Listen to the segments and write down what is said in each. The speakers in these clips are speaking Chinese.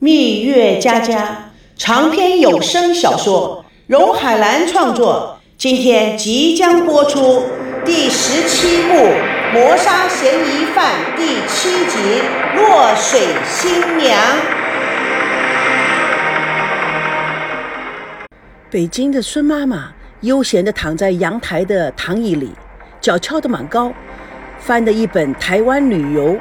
蜜月佳佳长篇有声小说，荣海兰创作，今天即将播出第十七部《谋杀嫌疑犯》第七集《落水新娘》。北京的孙妈妈悠闲地躺在阳台的躺椅里，脚翘得蛮高，翻的一本台湾旅游。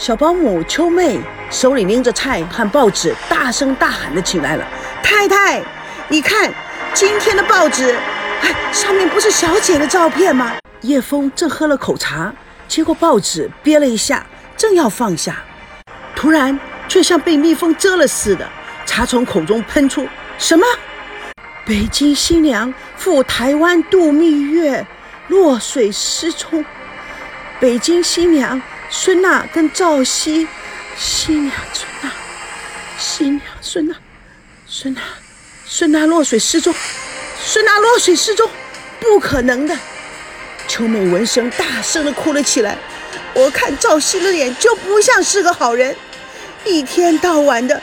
小保姆秋妹手里拎着菜和报纸，大声大喊地请来了：“太太，你看今天的报纸，哎，上面不是小姐的照片吗？”叶枫正喝了口茶，接过报纸，憋了一下，正要放下，突然却像被蜜蜂蛰了似的，茶从口中喷出：“什么？北京新娘赴台湾度蜜月，落水失踪。北京新娘。”孙娜跟赵熙，新娘孙娜，新娘孙娜，孙娜，孙娜落水失踪，孙娜落水失踪，不可能的！秋美闻声大声的哭了起来。我看赵熙的脸就不像是个好人，一天到晚的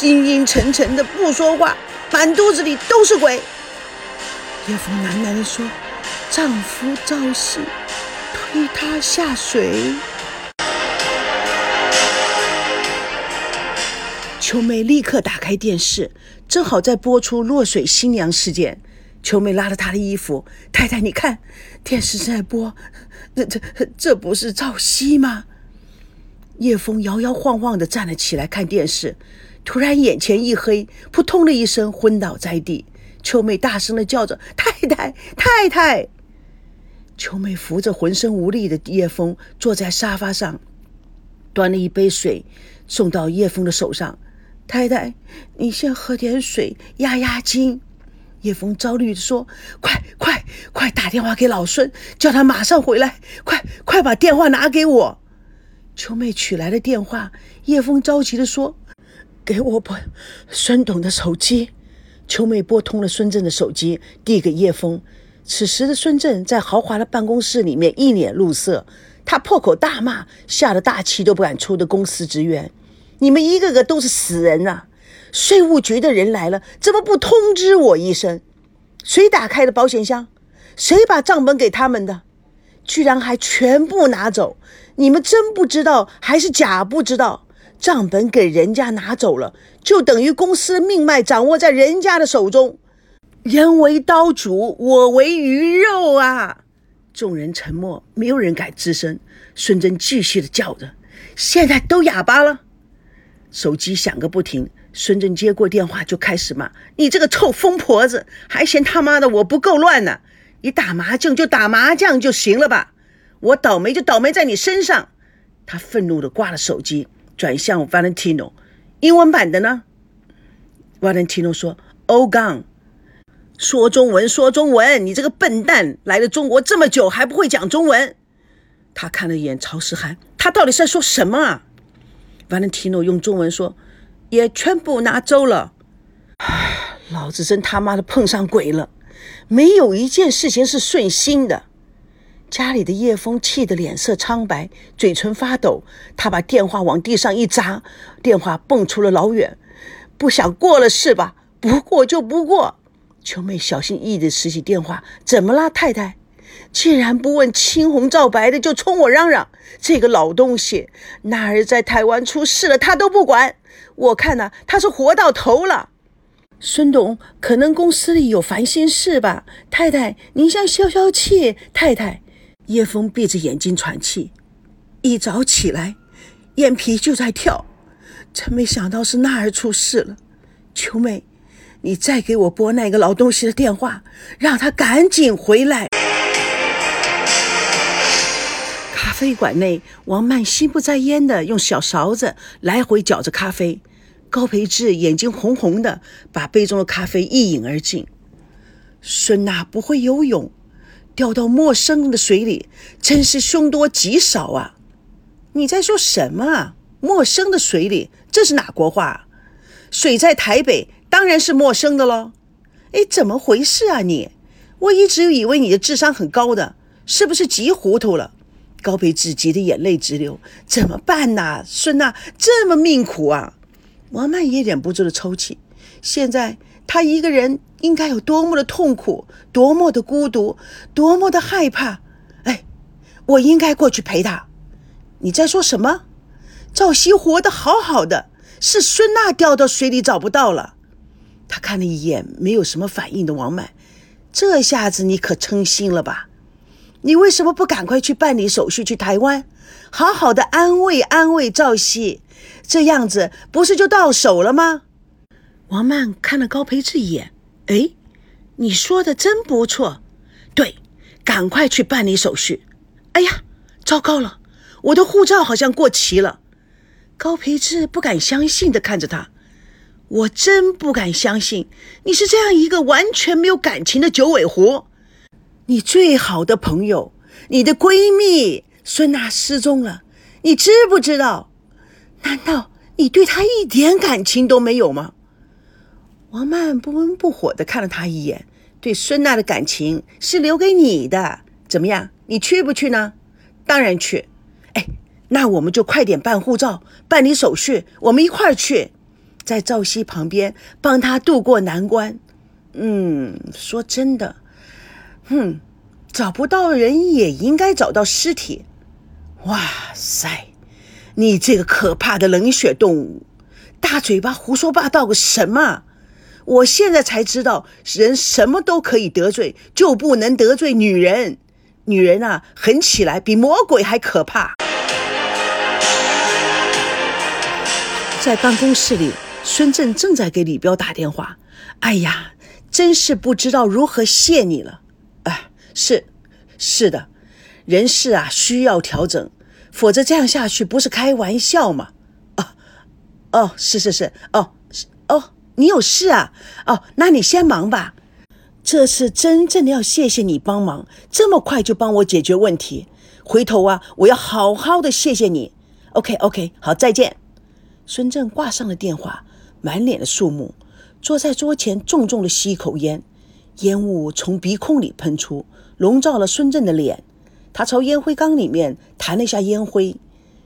阴阴沉沉的不说话，满肚子里都是鬼。叶枫喃喃地说：“丈夫赵熙推她下水。”秋妹立刻打开电视，正好在播出落水新娘事件。秋妹拉了她的衣服：“太太，你看，电视在播，这这这不是赵熙吗？”叶枫摇摇晃晃地站了起来，看电视，突然眼前一黑，扑通的一声昏倒在地。秋妹大声地叫着：“太太，太太！”秋妹扶着浑身无力的叶枫，坐在沙发上，端了一杯水送到叶枫的手上。太太，你先喝点水压压惊。叶枫焦虑地说：“快快快，打电话给老孙，叫他马上回来！快快把电话拿给我。”秋妹取来了电话，叶枫着急地说：“给我拨孙董的手机。”秋妹拨通了孙振的手机，递给叶枫。此时的孙振在豪华的办公室里面一脸怒色，他破口大骂，吓得大气都不敢出的公司职员。你们一个个都是死人呐！税务局的人来了，怎么不通知我一声？谁打开的保险箱？谁把账本给他们的？居然还全部拿走！你们真不知道还是假不知道？账本给人家拿走了，就等于公司命脉掌握在人家的手中。人为刀俎，我为鱼肉啊！众人沉默，没有人敢吱声。孙真继续的叫着：“现在都哑巴了。”手机响个不停，孙振接过电话就开始骂：“你这个臭疯婆子，还嫌他妈的我不够乱呢？你打麻将就打麻将就行了吧？我倒霉就倒霉在你身上！”他愤怒地挂了手机，转向 Valentino：“ 英文版的呢？”Valentino 说：“Oh, gone。”说中文，说中文！你这个笨蛋，来了中国这么久还不会讲中文？他看了一眼曹世涵，他到底在说什么啊？瓦伦提诺用中文说：“也全部拿走了。”，老子真他妈的碰上鬼了！没有一件事情是顺心的。家里的叶枫气得脸色苍白，嘴唇发抖。他把电话往地上一砸，电话蹦出了老远。不想过了是吧？不过就不过。秋妹小心翼翼地拾起电话：“怎么了，太太？”竟然不问青红皂白的就冲我嚷嚷！这个老东西，那儿在台湾出事了，他都不管。我看呢，他是活到头了。孙董，可能公司里有烦心事吧？太太，您先消消气。太太，叶枫闭着眼睛喘气，一早起来，眼皮就在跳。真没想到是那儿出事了。秋妹，你再给我拨那个老东西的电话，让他赶紧回来。啡馆内，王曼心不在焉地用小勺子来回搅着咖啡。高培志眼睛红红的，把杯中的咖啡一饮而尽。孙娜不会游泳，掉到陌生的水里，真是凶多吉少啊！你在说什么啊？陌生的水里，这是哪国话？水在台北，当然是陌生的喽。哎，怎么回事啊你？我一直以为你的智商很高的，是不是急糊涂了？高培志急得眼泪直流，怎么办呐？孙娜这么命苦啊！王曼也忍不住的抽泣。现在她一个人应该有多么的痛苦，多么的孤独，多么的害怕。哎，我应该过去陪他。你在说什么？赵熙活得好好的，是孙娜掉到水里找不到了。他看了一眼没有什么反应的王曼，这下子你可称心了吧？你为什么不赶快去办理手续去台湾，好好的安慰安慰赵熙？这样子不是就到手了吗？王曼看了高培志一眼，哎，你说的真不错，对，赶快去办理手续。哎呀，糟糕了，我的护照好像过期了。高培志不敢相信的看着他，我真不敢相信你是这样一个完全没有感情的九尾狐。你最好的朋友，你的闺蜜孙娜失踪了，你知不知道？难道你对她一点感情都没有吗？王曼不温不火的看了他一眼，对孙娜的感情是留给你的，怎么样？你去不去呢？当然去。哎，那我们就快点办护照、办理手续，我们一块儿去，在赵熙旁边帮他渡过难关。嗯，说真的，哼，找不到人也应该找到尸体。哇塞，你这个可怕的冷血动物，大嘴巴胡说八道个什么？我现在才知道，人什么都可以得罪，就不能得罪女人。女人啊，狠起来比魔鬼还可怕。在办公室里，孙振正在给李彪打电话。哎呀，真是不知道如何谢你了。是，是的，人事啊需要调整，否则这样下去不是开玩笑吗？哦，哦，是是是，哦，哦。你有事啊？哦，那你先忙吧。这次真正的要谢谢你帮忙，这么快就帮我解决问题。回头啊，我要好好的谢谢你。OK，OK，好，再见。孙正挂上了电话，满脸的肃穆，坐在桌前重重的吸一口烟，烟雾从鼻孔里喷出，笼罩了孙正的脸。他朝烟灰缸里面弹了一下烟灰，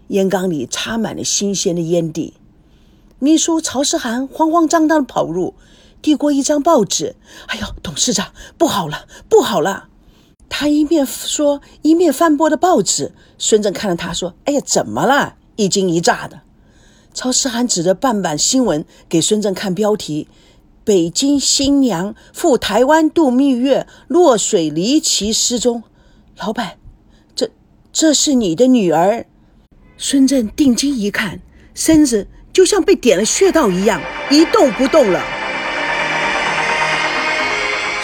烟缸里插满了新鲜的烟蒂。秘书曹世涵慌慌张张地跑入，递过一张报纸。哎呦，董事长，不好了，不好了！他一面说，一面翻拨的报纸。孙正看着他说：“哎呀，怎么了？”一惊一乍的。曹世涵指着半版新闻给孙正看标题：“北京新娘赴台湾度蜜月，落水离奇失踪。”老板，这这是你的女儿？孙正定睛一看，身子。就像被点了穴道一样，一动不动了。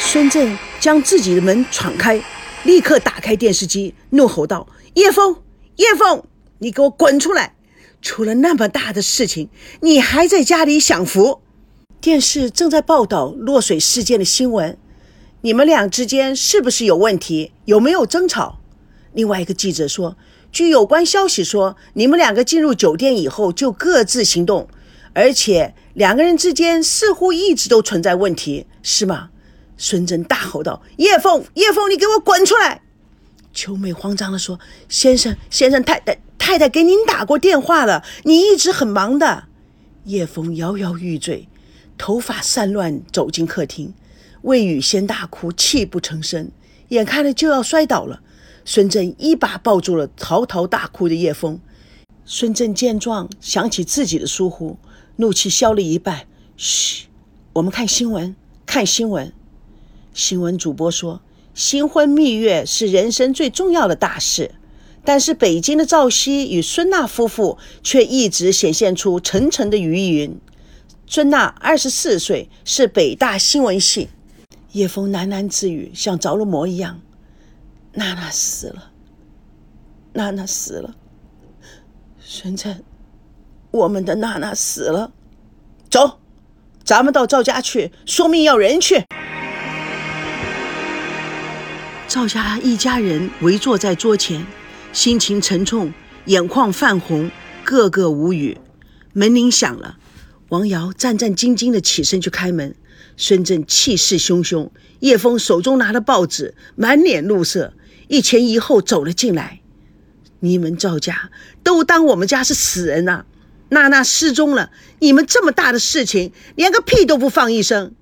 孙振将自己的门闯开，立刻打开电视机，怒吼道：“叶枫，叶枫，你给我滚出来！出了那么大的事情，你还在家里享福？电视正在报道落水事件的新闻，你们俩之间是不是有问题？有没有争吵？”另外一个记者说。据有关消息说，你们两个进入酒店以后就各自行动，而且两个人之间似乎一直都存在问题，是吗？孙真大吼道：“叶枫，叶枫，你给我滚出来！”秋美慌张地说：“先生，先生，太太太太给您打过电话了，你一直很忙的。”叶枫摇摇欲坠，头发散乱，走进客厅。魏雨先大哭，泣不成声，眼看着就要摔倒了。孙振一把抱住了嚎啕大哭的叶枫。孙振见状，想起自己的疏忽，怒气消了一半。嘘，我们看新闻，看新闻。新闻主播说，新婚蜜月是人生最重要的大事，但是北京的赵熙与孙娜夫妇却一直显现出沉沉的余云。孙娜二十四岁，是北大新闻系。叶枫喃喃自语，像着了魔一样。娜娜死了，娜娜死了，孙晨，我们的娜娜死了，走，咱们到赵家去，说命要人去。赵家一家人围坐在桌前，心情沉重，眼眶泛红，个个无语。门铃响了，王瑶战战兢兢的起身去开门，孙振气势汹汹，叶枫手中拿着报纸，满脸怒色。一前一后走了进来，你们赵家都当我们家是死人呐！娜娜失踪了，你们这么大的事情，连个屁都不放一声。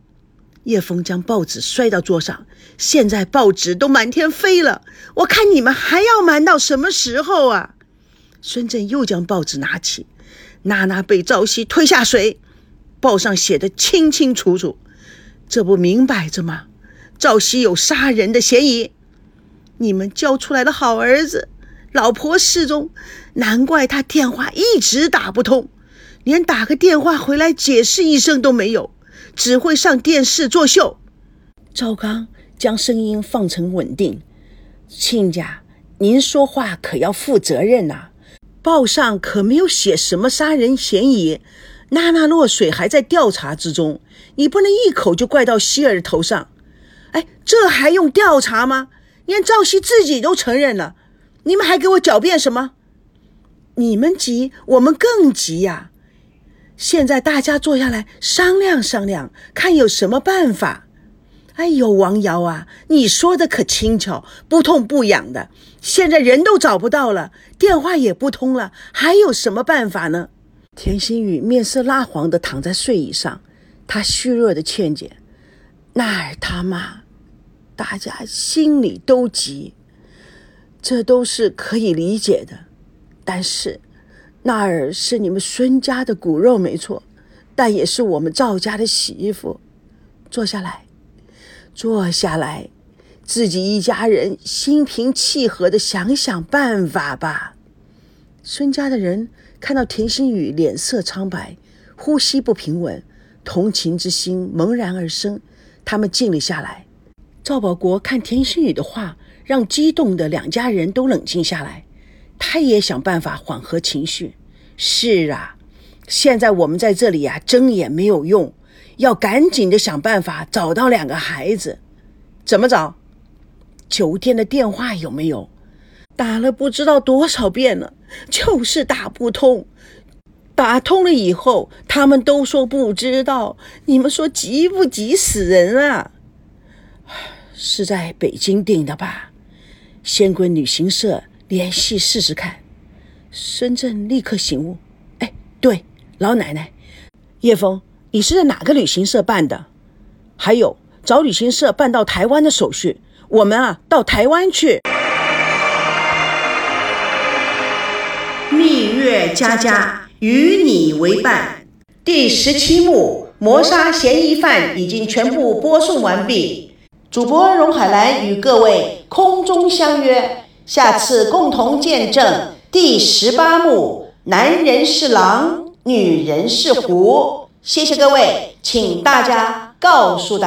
叶枫将报纸摔到桌上，现在报纸都满天飞了，我看你们还要瞒到什么时候啊？孙振又将报纸拿起，娜娜被赵熙推下水，报上写的清清楚楚，这不明摆着吗？赵熙有杀人的嫌疑，你们教出来的好儿子，老婆失踪，难怪他电话一直打不通，连打个电话回来解释一声都没有。只会上电视作秀。赵刚将声音放成稳定：“亲家，您说话可要负责任呐！报上可没有写什么杀人嫌疑，娜娜落水还在调查之中，你不能一口就怪到希尔头上。哎，这还用调查吗？连赵熙自己都承认了，你们还给我狡辩什么？你们急，我们更急呀！”现在大家坐下来商量商量，看有什么办法。哎呦，王瑶啊，你说的可轻巧，不痛不痒的。现在人都找不到了，电话也不通了，还有什么办法呢？田心雨面色蜡黄的躺在睡椅上，她虚弱的劝解：“那儿他妈，大家心里都急，这都是可以理解的，但是……”娜儿是你们孙家的骨肉没错，但也是我们赵家的媳妇。坐下来，坐下来，自己一家人心平气和的想想办法吧。孙家的人看到田心雨脸色苍白，呼吸不平稳，同情之心萌然而生，他们静了下来。赵保国看田心雨的话，让激动的两家人都冷静下来。他也想办法缓和情绪。是啊，现在我们在这里呀，争也没有用，要赶紧的想办法找到两个孩子。怎么找？酒店的电话有没有？打了不知道多少遍了，就是打不通。打通了以后，他们都说不知道。你们说急不急死人啊？是在北京订的吧？先跟旅行社。联系试试看。深圳立刻醒悟：“哎，对，老奶奶，叶枫，你是在哪个旅行社办的？还有，找旅行社办到台湾的手续。我们啊，到台湾去。”蜜月佳佳与你为伴，第十七幕谋杀嫌疑犯已经全部播送完毕。主播荣海兰与各位空中相约。下次共同见证第十八幕：男人是狼，女人是狐。谢谢各位，请大家告诉大家。